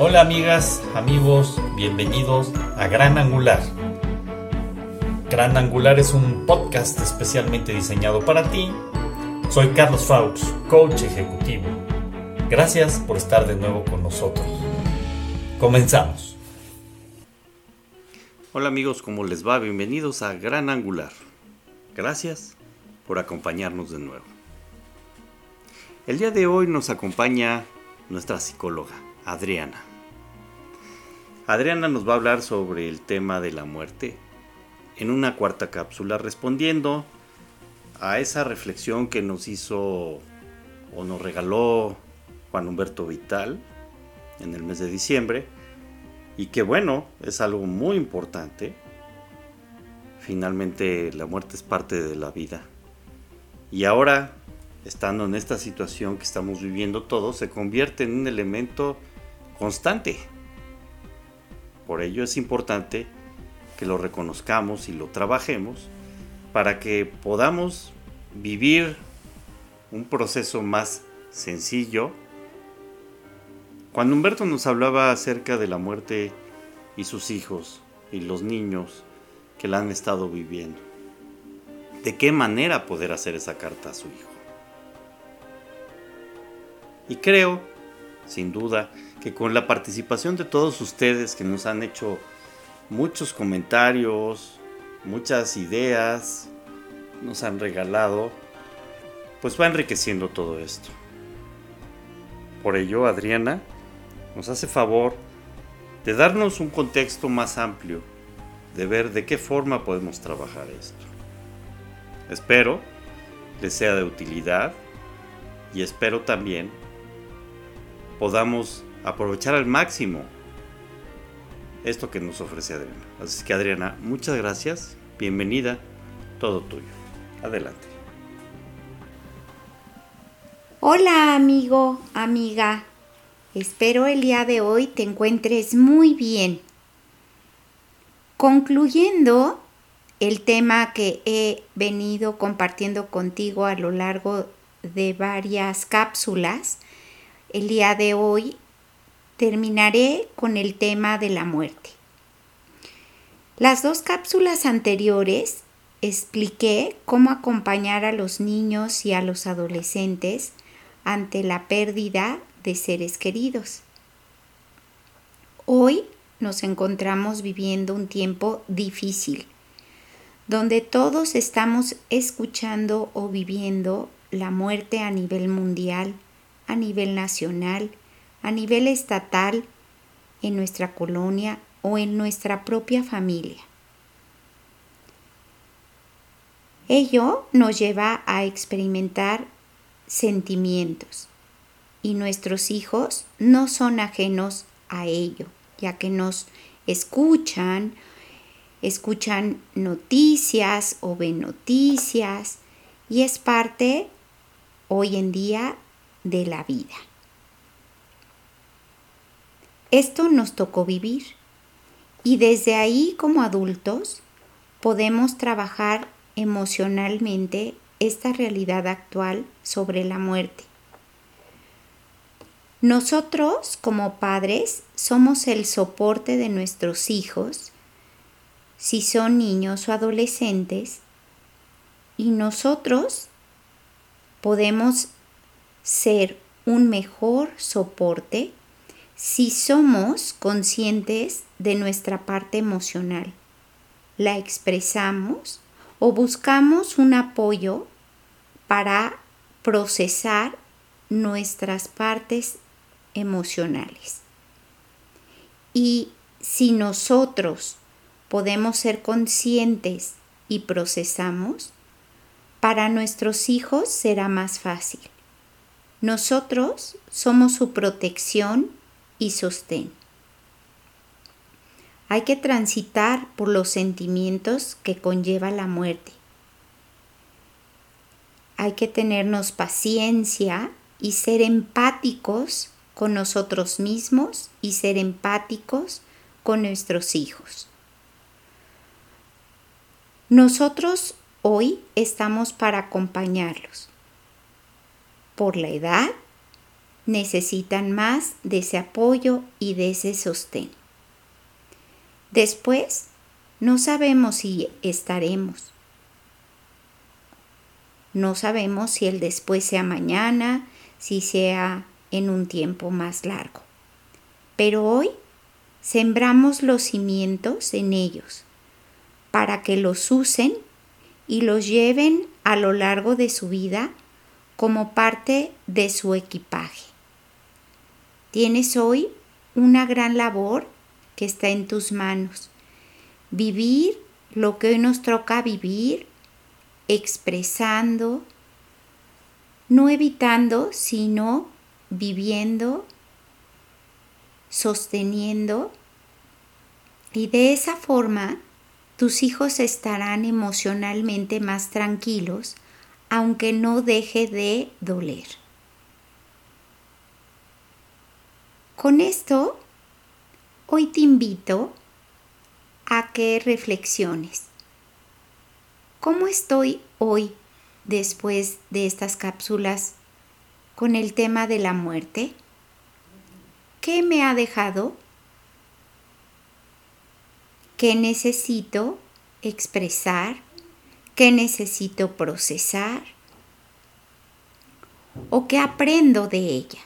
Hola amigas, amigos, bienvenidos a Gran Angular. Gran Angular es un podcast especialmente diseñado para ti. Soy Carlos Faux, coach ejecutivo. Gracias por estar de nuevo con nosotros. Comenzamos. Hola amigos, ¿cómo les va? Bienvenidos a Gran Angular. Gracias por acompañarnos de nuevo. El día de hoy nos acompaña nuestra psicóloga, Adriana. Adriana nos va a hablar sobre el tema de la muerte en una cuarta cápsula, respondiendo a esa reflexión que nos hizo o nos regaló Juan Humberto Vital en el mes de diciembre y que bueno, es algo muy importante. Finalmente la muerte es parte de la vida. Y ahora, estando en esta situación que estamos viviendo todos, se convierte en un elemento constante por ello es importante que lo reconozcamos y lo trabajemos para que podamos vivir un proceso más sencillo. Cuando Humberto nos hablaba acerca de la muerte y sus hijos y los niños que la han estado viviendo, de qué manera poder hacer esa carta a su hijo. Y creo, sin duda, que con la participación de todos ustedes que nos han hecho muchos comentarios, muchas ideas, nos han regalado, pues va enriqueciendo todo esto. Por ello, Adriana nos hace favor de darnos un contexto más amplio, de ver de qué forma podemos trabajar esto. Espero les sea de utilidad y espero también podamos aprovechar al máximo esto que nos ofrece Adriana. Así que Adriana, muchas gracias, bienvenida, todo tuyo. Adelante. Hola amigo, amiga. Espero el día de hoy te encuentres muy bien. Concluyendo el tema que he venido compartiendo contigo a lo largo de varias cápsulas, el día de hoy terminaré con el tema de la muerte. Las dos cápsulas anteriores expliqué cómo acompañar a los niños y a los adolescentes ante la pérdida de seres queridos. Hoy nos encontramos viviendo un tiempo difícil, donde todos estamos escuchando o viviendo la muerte a nivel mundial, a nivel nacional a nivel estatal, en nuestra colonia o en nuestra propia familia. Ello nos lleva a experimentar sentimientos y nuestros hijos no son ajenos a ello, ya que nos escuchan, escuchan noticias o ven noticias y es parte hoy en día de la vida. Esto nos tocó vivir y desde ahí como adultos podemos trabajar emocionalmente esta realidad actual sobre la muerte. Nosotros como padres somos el soporte de nuestros hijos, si son niños o adolescentes, y nosotros podemos ser un mejor soporte si somos conscientes de nuestra parte emocional, la expresamos o buscamos un apoyo para procesar nuestras partes emocionales. Y si nosotros podemos ser conscientes y procesamos, para nuestros hijos será más fácil. Nosotros somos su protección y sostén. Hay que transitar por los sentimientos que conlleva la muerte. Hay que tenernos paciencia y ser empáticos con nosotros mismos y ser empáticos con nuestros hijos. Nosotros hoy estamos para acompañarlos por la edad, necesitan más de ese apoyo y de ese sostén. Después, no sabemos si estaremos. No sabemos si el después sea mañana, si sea en un tiempo más largo. Pero hoy sembramos los cimientos en ellos para que los usen y los lleven a lo largo de su vida como parte de su equipaje. Tienes hoy una gran labor que está en tus manos. Vivir lo que hoy nos toca vivir, expresando, no evitando, sino viviendo, sosteniendo. Y de esa forma tus hijos estarán emocionalmente más tranquilos, aunque no deje de doler. Con esto, hoy te invito a que reflexiones. ¿Cómo estoy hoy después de estas cápsulas con el tema de la muerte? ¿Qué me ha dejado? ¿Qué necesito expresar? ¿Qué necesito procesar? ¿O qué aprendo de ella?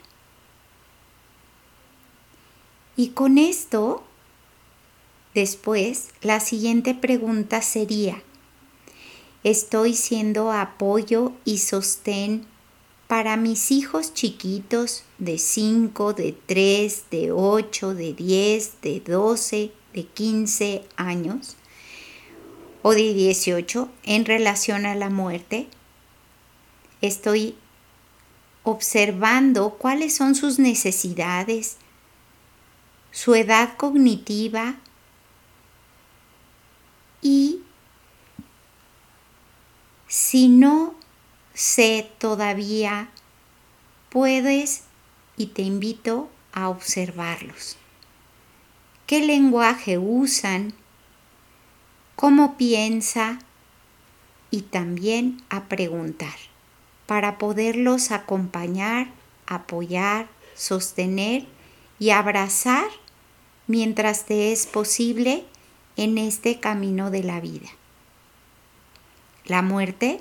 Y con esto, después, la siguiente pregunta sería, ¿estoy siendo apoyo y sostén para mis hijos chiquitos de 5, de 3, de 8, de 10, de 12, de 15 años o de 18 en relación a la muerte. Estoy observando cuáles son sus necesidades, su edad cognitiva y si no sé todavía, puedes y te invito a observarlos qué lenguaje usan, cómo piensa y también a preguntar para poderlos acompañar, apoyar, sostener y abrazar mientras te es posible en este camino de la vida. La muerte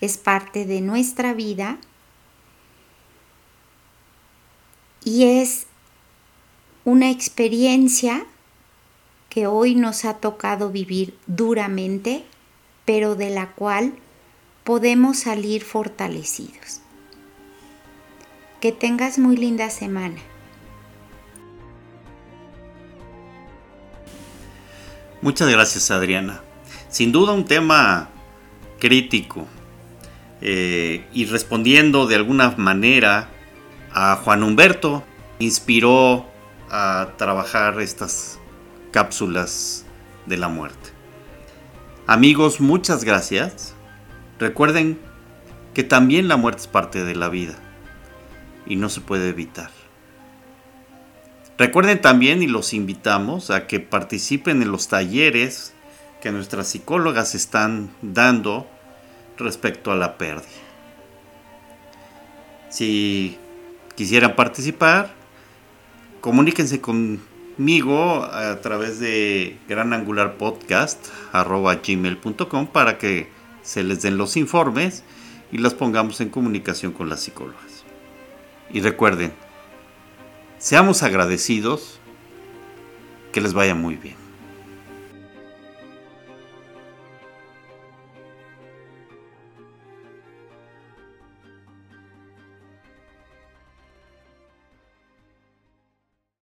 es parte de nuestra vida y es una experiencia que hoy nos ha tocado vivir duramente, pero de la cual podemos salir fortalecidos. Que tengas muy linda semana. Muchas gracias Adriana. Sin duda un tema crítico eh, y respondiendo de alguna manera a Juan Humberto, inspiró a trabajar estas cápsulas de la muerte. Amigos, muchas gracias. Recuerden que también la muerte es parte de la vida y no se puede evitar. Recuerden también y los invitamos a que participen en los talleres que nuestras psicólogas están dando respecto a la pérdida. Si quisieran participar, comuníquense conmigo a través de granangularpodcast.gmail.com para que se les den los informes y las pongamos en comunicación con las psicólogas. Y recuerden, seamos agradecidos, que les vaya muy bien.